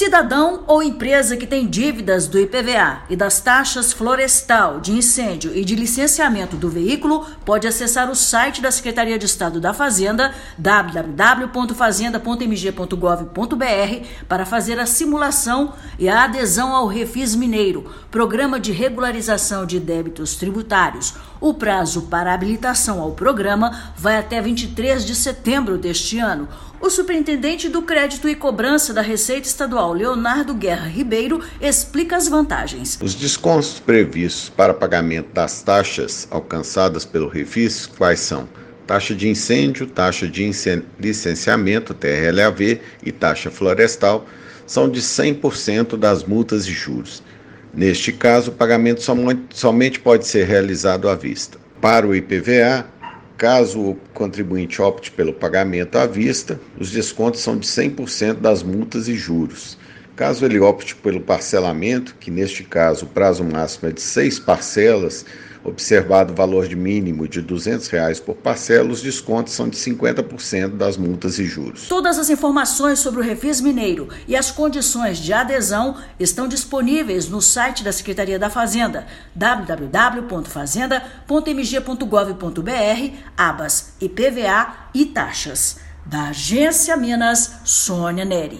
Cidadão ou empresa que tem dívidas do IPVA e das taxas florestal, de incêndio e de licenciamento do veículo pode acessar o site da Secretaria de Estado da Fazenda, www.fazenda.mg.gov.br, para fazer a simulação e a adesão ao Refis Mineiro, Programa de Regularização de Débitos Tributários. O prazo para habilitação ao programa vai até 23 de setembro deste ano. O superintendente do Crédito e Cobrança da Receita Estadual, Leonardo Guerra Ribeiro, explica as vantagens. Os descontos previstos para pagamento das taxas alcançadas pelo Refis, quais são? Taxa de incêndio, taxa de licenciamento, TRLAV e taxa florestal, são de 100% das multas e juros. Neste caso, o pagamento somente pode ser realizado à vista. Para o IPVA, Caso o contribuinte opte pelo pagamento à vista, os descontos são de 100% das multas e juros. Caso ele opte pelo parcelamento, que neste caso o prazo máximo é de seis parcelas, observado o valor de mínimo de 200 reais por parcela, os descontos são de 50% das multas e juros. Todas as informações sobre o Refis Mineiro e as condições de adesão estão disponíveis no site da Secretaria da Fazenda, www.fazenda.mg.gov.br, abas IPVA e taxas. Da Agência Minas, Sônia Neri.